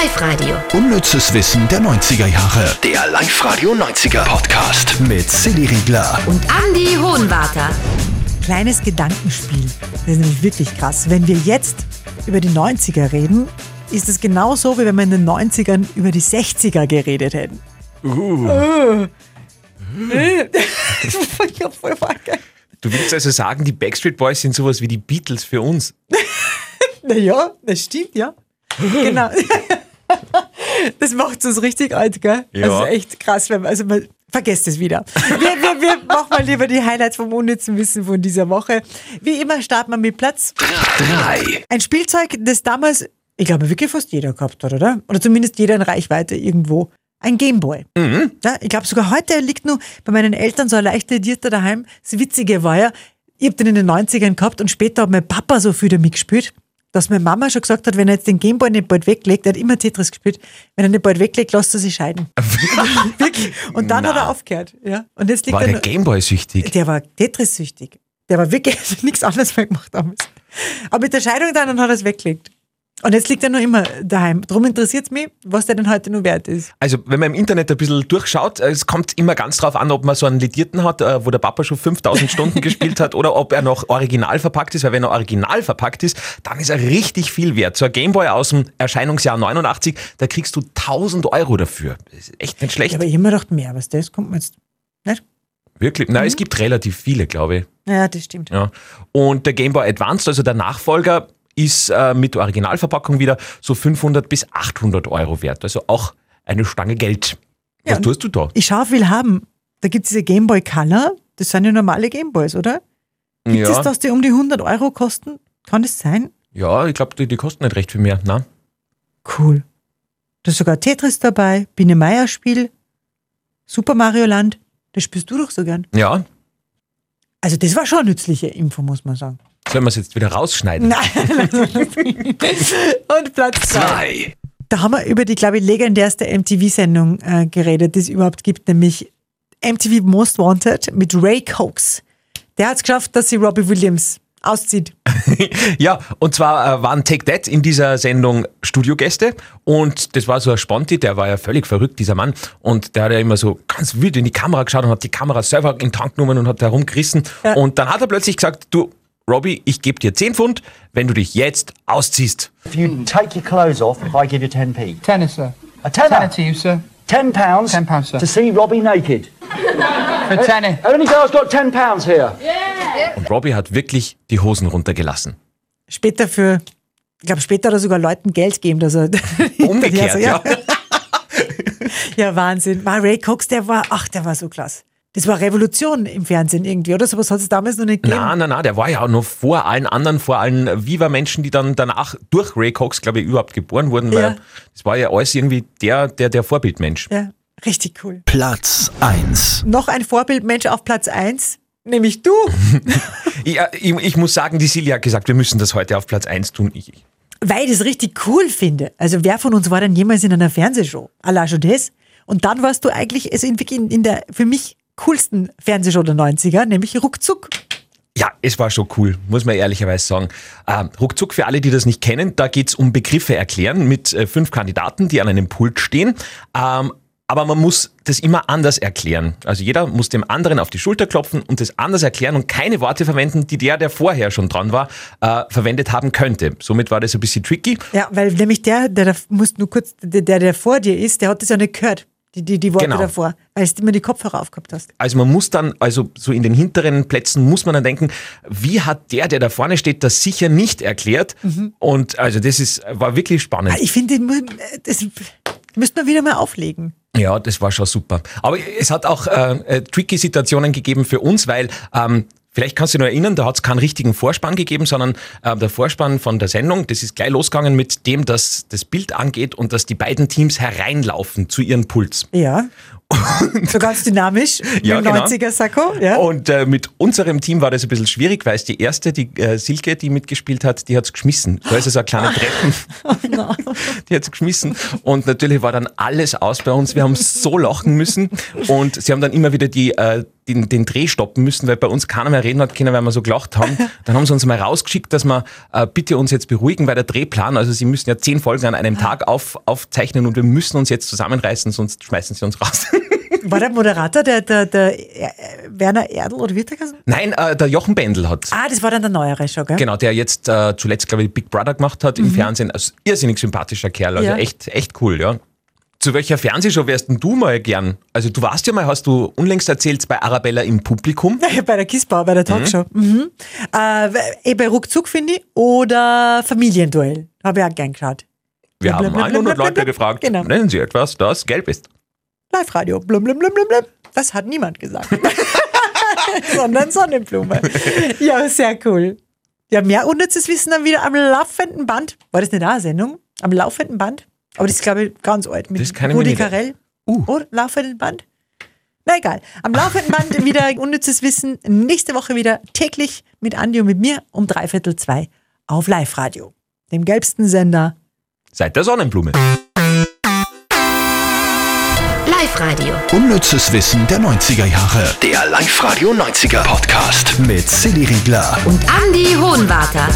Live-Radio. Unnützes Wissen der 90er Jahre. Der Live-Radio 90er Podcast mit Silly Riegler. Und Andy Hohenwarter. Kleines Gedankenspiel. Das ist nämlich wirklich krass. Wenn wir jetzt über die 90er reden, ist es genauso, wie wenn wir in den 90ern über die 60er geredet hätten. Uh. ich hab voll vergessen. Du willst also sagen, die Backstreet Boys sind sowas wie die Beatles für uns? naja, das stimmt, ja. genau. das macht uns richtig alt, gell? Ja. Also echt krass, wenn man, also man vergesst es wieder. Wir, wir, wir machen mal lieber die Highlights vom unnützen Wissen von dieser Woche. Wie immer starten wir mit Platz 3. Ein Spielzeug, das damals, ich glaube, wirklich fast jeder gehabt hat, oder? Oder zumindest jeder in Reichweite irgendwo. Ein Gameboy. Mhm. Ja, ich glaube, sogar heute liegt nur bei meinen Eltern so ein leichter Edierter daheim. Das Witzige war ja, ich habe den in den 90ern gehabt und später hat mein Papa so viel damit gespielt, dass meine Mama schon gesagt hat, wenn er jetzt den Gameboy nicht bald weglegt, er hat immer Tetris gespielt, wenn er nicht bald weglegt, lasst er sich scheiden. Wirklich. Und dann hat er aufgehört. Ja. Und jetzt liegt War er der Gameboy süchtig? der war Tetris-süchtig. Der war wirklich nichts anderes mehr gemacht damals. Aber mit der Scheidung dann hat er es weggelegt. Und jetzt liegt er noch immer daheim. Darum interessiert es mich, was der denn heute nur wert ist. Also, wenn man im Internet ein bisschen durchschaut, äh, es kommt immer ganz drauf an, ob man so einen Lidierten hat, äh, wo der Papa schon 5000 Stunden gespielt hat, oder ob er noch original verpackt ist, weil wenn er original verpackt ist, dann ist er richtig viel wert. So ein Gameboy aus dem Erscheinungsjahr 89, da kriegst du 1000 Euro dafür. Das ist echt nicht schlecht. Ja, aber ich immer gedacht, mehr, was das kommt mir jetzt nicht. Wirklich? Nein, es gibt relativ viele, glaube ich. Ja, das stimmt. Ja. Und der Game Boy Advanced, also der Nachfolger, ist äh, mit Originalverpackung wieder so 500 bis 800 Euro wert. Also auch eine Stange Geld. Was Ja, tust du da? Ich schaue, viel haben. Da gibt es diese Gameboy Color. Das sind ja normale Gameboys, oder? Gibt es, Ja, dass die um die 100 Euro kosten? Kann das sein? ja, ich glaube, die, die kosten nicht recht viel mehr. Na? Cool. Da ist sogar Tetris dabei, Biene Meier Spiel, Super Mario Land. Das spielst du doch so gern. Ja, Also das war schon eine nützliche Info, muss man sagen. Sollen wir es jetzt wieder rausschneiden? Und Platz zwei. 2. Da haben wir über die, glaube ich, legendärste MTV-Sendung äh, geredet, die es überhaupt gibt, nämlich MTV Most Wanted mit Ray Cox. Der hat es geschafft, dass sie Robbie Williams auszieht. Ja, und zwar äh, waren Take That in dieser Sendung Studiogäste und das war so ein Sponti, der war ja völlig verrückt, dieser Mann. Und der hat ja immer so ganz wild in die Kamera geschaut und hat die Kamera selber in den Tank genommen und hat herumgerissen. Ja. Und dann hat er plötzlich gesagt, du, Robbie, ich gebe dir 10 Pfund, wenn du dich jetzt ausziehst. If you take your clothes off, if I give you 10p. Tenner, sir. A tenner? Tenner to you, sir. 10 pounds? Ten pounds, sir. To see Robbie naked. For tenner. Many girls got 10 pounds here? Und Robbie hat wirklich die Hosen runtergelassen. Später für, ich glaube, später hat er sogar Leuten Geld gegeben, dass er. Umgekehrt, so, ja. Ja, Wahnsinn. Ma, Ray Cox, der war, ach, der war so klasse. Das war Revolution im Fernsehen irgendwie, oder? Sowas hat es damals noch nicht gegeben. Na, na, na, der war ja auch noch vor allen anderen, vor allen Viva-Menschen, die dann danach durch Ray Cox, glaube ich, überhaupt geboren wurden, Ja. weil das war ja alles irgendwie der, der, der Vorbildmensch. Ja, richtig cool. Platz 1. Noch ein Vorbildmensch auf Platz 1, nämlich du. Ja, ich, ich muss sagen, die Silja hat gesagt, wir müssen das heute auf Platz 1 tun. Ich, ich- Weil ich das richtig cool finde. Also wer von uns war denn jemals in einer Fernsehshow? Allah schon das. Und dann warst du eigentlich also in, in der für mich coolsten Fernsehshow der 90er, nämlich Ruckzuck. Ja, es war schon cool, muss man ehrlicherweise sagen. Ähm, ruckzuck für alle, die das nicht kennen, da geht's um Begriffe erklären mit äh, fünf Kandidaten, die an einem Pult stehen. Ähm, aber man muss das immer anders erklären. Also jeder muss dem anderen auf die Schulter klopfen und das anders erklären und keine Worte verwenden, die der, der vorher schon dran war, äh, verwendet haben könnte. Somit war das ein bisschen tricky. Ja, weil nämlich der, der, da muss nur kurz, der, der, der vor dir ist, der hat das ja nicht gehört, die, die, die Worte Genau. davor, weil du immer die Kopfhörer aufgehabt hast. Also man muss dann, also so in den hinteren Plätzen muss man dann denken, wie hat der, der da vorne steht, das sicher nicht erklärt? Und also das ist, war wirklich spannend. Ah, Ich finde, das müsste man wieder mal auflegen. Ja, das war schon super. Aber es hat auch äh, äh, tricky Situationen gegeben für uns, weil ähm, vielleicht kannst du dich noch erinnern, da hat es keinen richtigen Vorspann gegeben, sondern äh, der Vorspann von der Sendung, das ist gleich losgegangen mit dem, dass das Bild angeht und dass die beiden Teams hereinlaufen zu ihren Puls. Ja. so ganz dynamisch, Ja, mit genau. 90er-Sakko. Ja. Und äh, mit unserem Team war das ein bisschen schwierig, weil es die erste, die äh, Silke, die mitgespielt hat, die hat's geschmissen. Da ist also eine kleine Treppen. Die hat's geschmissen. Und natürlich war dann alles aus bei uns. Wir haben so lachen müssen. Und sie haben dann immer wieder die äh, den, den Dreh stoppen müssen, weil bei uns keiner mehr reden hat können, weil wir so gelacht haben. Dann haben sie uns mal rausgeschickt, dass wir äh, bitte uns jetzt beruhigen, weil der Drehplan, also sie müssen ja zehn Folgen an einem Tag auf, aufzeichnen und wir müssen uns jetzt zusammenreißen, sonst schmeißen sie uns raus. War der Moderator der, der, der äh, Werner Erdl oder wie der? Nein, äh, der Jochen Bendel hat. Ah, das war dann der neuere schon, gell? Genau, der jetzt äh, zuletzt, glaube ich, Big Brother gemacht hat im Fernsehen. Also irrsinnig sympathischer Kerl, also Ja. echt, echt cool, ja. Zu welcher Fernsehshow wärst denn du mal gern? Also du warst ja mal, hast du unlängst erzählt, bei Arabella im Publikum. bei der Kissbau, bei der Talkshow. Mhm. Äh, eh bei Ruckzuck, finde ich. Oder Familienduell. Habe ich auch gern geschaut. Wir Blum, haben blum, blum, 100 blum, blum, Leute gefragt, Genau. nennen Sie etwas, das gelb ist. Live-Radio. Blum, blum, blum, blum, blum. Das hat niemand gesagt. Sondern Sonnenblume. Ja, sehr cool. Ja, mehr unnützes Wissen dann wieder am laufenden Band. War das eine Sendung? Am laufenden Band? Aber das ist, glaube ich, ganz alt. Mit Das kann ich mir Rudi nicht- Carell. Uh. Oder laufenden Band? Na egal. Am laufenden Band wieder unnützes Wissen. Nächste Woche wieder täglich mit Andi und mit mir um dreiviertel zwei auf Live-Radio. Dem gelbsten Sender. Seit der Sonnenblume. Live-Radio. Unnützes Wissen der 90er Jahre. Der Live-Radio 90er Podcast mit Silly Riegler. Und Andy Hohenwarter.